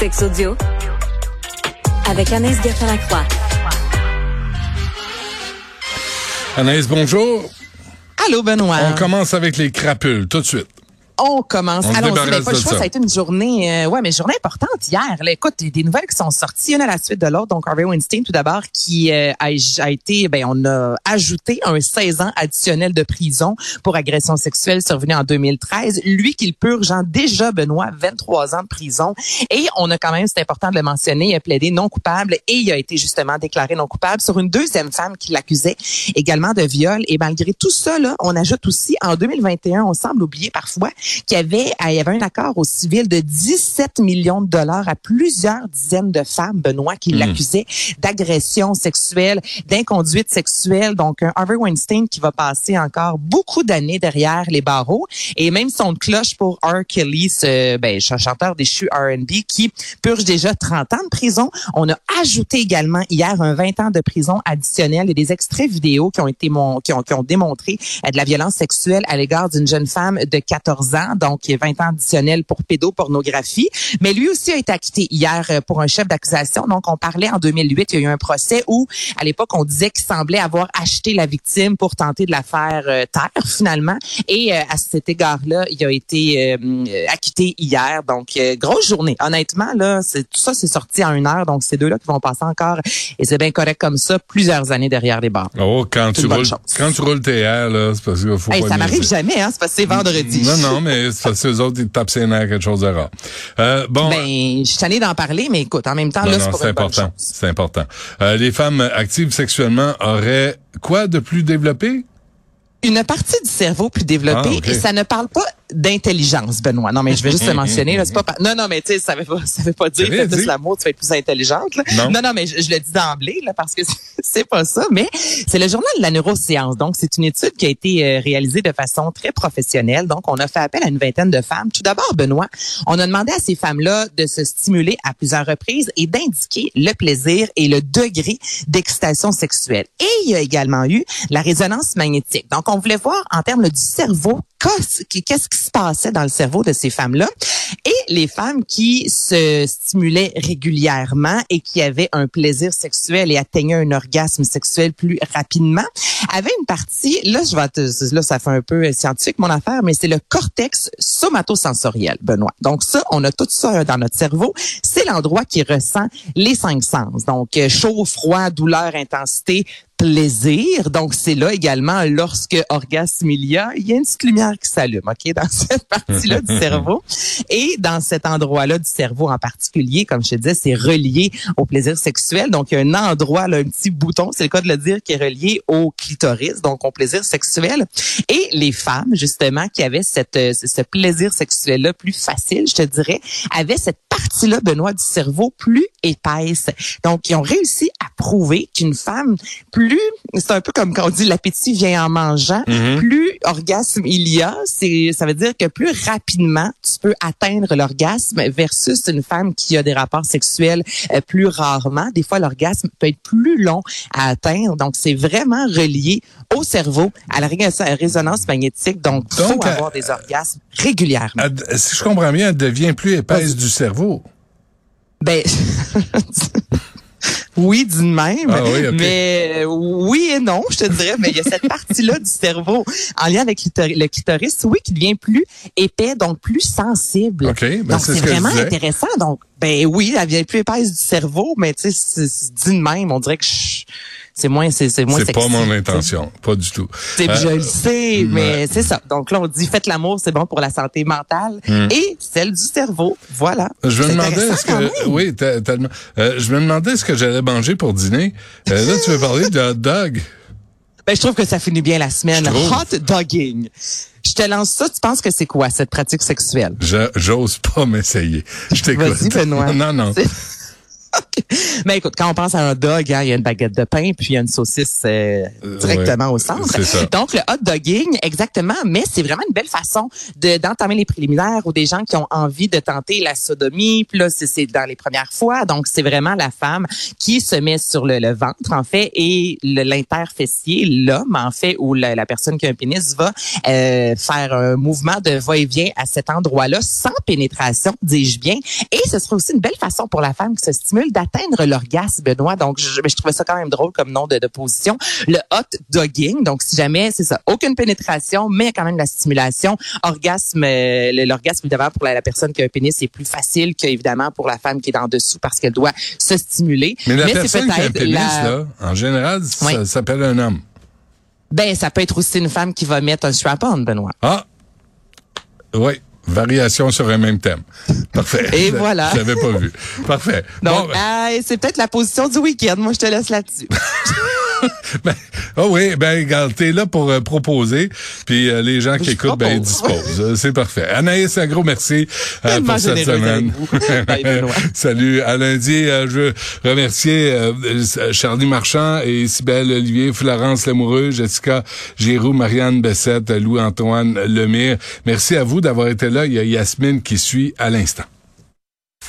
Sex audio avec Anaïs Gertin-Lacroix. Anaïs, bonjour. Allô, Benoît. On commence avec les crapules tout de suite. On commence. On Allons-y. débarrasse Ben, pas le de choix, ça. ça a été une journée, euh, ouais, mais journée importante hier. Là, écoute, des, des nouvelles qui sont sorties, une à la suite de l'autre. Donc, Harvey Weinstein, tout d'abord, qui euh, a, a été, ben, on a ajouté un 16 ans additionnel de prison pour agression sexuelle survenue en 2013. Lui, qu'il purge en déjà, Benoît, 23 ans de prison. Et on a quand même, c'est important de le mentionner, il a plaidé non coupable et il a été justement déclaré non coupable sur une deuxième femme qui l'accusait également de viol. Et malgré tout ça, là, on ajoute aussi en 2021, on semble oublier parfois qu'il y avait, il y avait un accord au civil de 17 millions de dollars à plusieurs dizaines de femmes, Benoît, qui l'accusaient d'agression sexuelle, d'inconduite sexuelle. Donc, un Harvey Weinstein qui va passer encore beaucoup d'années derrière les barreaux. Et même son cloche pour R. Kelly, ce ben, ch- chanteur déchu R&B, qui purge déjà 30 ans de prison. On a ajouté également hier un 20 ans de prison additionnel et des extraits vidéo qui ont été mon, qui ont, qui ont démontré euh, de la violence sexuelle à l'égard d'une jeune femme de 14 ans, donc il y a 20 ans additionnel pour pédopornographie. Mais lui aussi a été acquitté hier euh, pour un chef d'accusation. Donc on parlait en 2008, il y a eu un procès où à l'époque on disait qu'il semblait avoir acheté la victime pour tenter de la faire euh, taire finalement. Et euh, à cet égard-là, il a été euh, acquitté hier. Donc euh, grosse journée. Honnêtement là, c'est tout ça c'est sorti en une heure. Donc ces deux-là qui vont passer encore et c'est bien correct comme ça plusieurs années derrière les barres. Oh, quand tu roules, quand tu roules tes airs, là, c'est parce qu'il faut Hey, pas ça m'arrive jamais, hein? C'est parce que c'est vendredi. Non, non, mais c'est parce que les autres, ils tapent ses nerfs, quelque chose de rare. Euh, bon. Ben, je suis tannée d'en parler, mais écoute, en même temps, non, là, c'est important. C'est important. Euh, les femmes actives sexuellement auraient quoi de plus développé? Une partie du cerveau plus développée, Ah, et ça ne parle pas d'intelligence, Benoît. Non, mais je vais juste le mentionner. Là, c'est pas, non, non, mais tu sais, ça veut pas, ça veut pas dire que plus l'amour, tu vas être plus intelligente. là. Non. non, non, mais je, je le dis d'emblée là, parce que c'est pas ça. Mais c'est le journal de la neuroscience. Donc, c'est une étude qui a été euh, réalisée de façon très professionnelle. Donc, on a fait appel à une vingtaine de femmes. Tout d'abord, Benoît, on a demandé à ces femmes-là de se stimuler à plusieurs reprises et d'indiquer le plaisir et le degré d'excitation sexuelle. Et il y a également eu la résonance magnétique. Donc, on voulait voir en termes là, du cerveau qu'est-ce qui qu'est-ce se passait dans le cerveau de ces femmes-là. Et les femmes qui se stimulaient régulièrement et qui avaient un plaisir sexuel et atteignaient un orgasme sexuel plus rapidement avaient une partie, là, je vais te, là, ça fait un peu scientifique mon affaire, mais c'est le cortex somatosensoriel, Benoît. Donc ça, on a tout ça dans notre cerveau. C'est l'endroit qui ressent les cinq sens. Donc euh, chaud, froid, douleur, intensité, plaisir. Donc, c'est là également, lorsque orgasme il y a, il y a une petite lumière qui s'allume, OK, dans cette partie-là du cerveau. Et dans cet endroit-là du cerveau en particulier, comme je te disais, c'est relié au plaisir sexuel. Donc, il y a un endroit, là, un petit bouton, c'est le cas de le dire, qui est relié au clitoris, donc au plaisir sexuel. Et les femmes, justement, qui avaient cette, euh, ce plaisir sexuel-là plus facile, je te dirais, avaient cette partie-là, Benoît, du cerveau plus épaisse. Donc, ils ont réussi à prouver qu'une femme plus, c'est un peu comme quand on dit l'appétit vient en mangeant, plus orgasme il y a, c'est, ça veut dire que plus rapidement tu peux atteindre l'orgasme versus une femme qui a des rapports sexuels euh, plus rarement. Des fois, l'orgasme peut être plus long à atteindre. Donc, c'est vraiment relié au cerveau, à la ré- résonance magnétique. Donc, il faut Donc, euh, avoir des orgasmes régulièrement. Si je comprends bien, elle devient plus épaisse du cerveau. Ben, oui, d'une même. Ah oui. Mais oui et non, je te dirais. Mais il y a cette partie-là du cerveau en lien avec le clitoris, oui, qui devient plus épais, donc plus sensible. OK, ben donc, c'est ce vraiment intéressant. Donc, ben oui, elle vient plus épaisse du cerveau, mais tu sais, dit de même, on dirait que je- c'est moins, c'est c'est moins C'est pas mon intention, pas du tout. Euh, je le sais, mais c'est ça. Donc là, on dit faites l'amour, c'est bon pour la santé mentale et celle du cerveau. Voilà. Hmm. Je me demandais est-ce quand que oui, tellement. Euh, je me demandais ce que j'allais manger pour dîner. Euh, là, tu veux parler de hot dog? Ben, je trouve que ça finit bien la semaine. Hot dogging. Je te lance ça. Tu penses que c'est quoi cette pratique sexuelle? Je- J'ose pas m'essayer. Je t'écoute. Vas-y, Benoît. Non, non. Mais écoute, quand on pense à un dog, hein, il y a une baguette de pain puis il y a une saucisse euh, directement ouais, au centre. Donc le hot dogging, exactement, mais c'est vraiment une belle façon de d'entamer les préliminaires ou des gens qui ont envie de tenter la sodomie. Puis là, c'est- dans les premières fois. Donc c'est vraiment la femme qui se met sur le, le ventre en fait et l'interfessier, l'homme en fait ou la, la personne qui a un pénis va euh, faire un mouvement de va-et-vient à cet endroit-là sans pénétration, dis-je bien. Et ce sera aussi une belle façon pour la femme qui se stimule d'atteindre l'orgasme, Benoît. Donc, je, je trouvais ça quand même drôle comme nom de, de position. Le hot dogging. Donc, si jamais, c'est ça, aucune pénétration, mais quand même la stimulation. Orgasme, euh, l'orgasme, évidemment, pour la, la personne qui a un pénis, c'est plus facile qu'évidemment pour la femme qui est en dessous parce qu'elle doit se stimuler. Mais la c'est personne qui a un pénis, la- là, en général, ça s'appelle un homme. Ben, ça peut être aussi une femme qui va mettre un strap-on, Benoît. Ah! Oui. Variation sur un même thème. Parfait. Et voilà. Je l'avais pas vu. Parfait. Donc, Bon, ben- euh, c'est peut-être la position du week-end. Moi, je te laisse là-dessus. Ben, oh oui, ben regarde, t'es là pour euh, proposer, puis euh, les gens qui écoutent, ben ils disposent. Euh, C'est parfait. Anaïs, un gros merci euh, pour cette semaine. Salut. À lundi, euh, je veux remercier Charlie Marchand et Isabelle Olivier, Florence Lamoureux, Jessica Giroux, Marianne Bessette, Louis-Antoine Lemire. Merci à vous d'avoir été là. Il y a Yasmine qui suit à l'instant.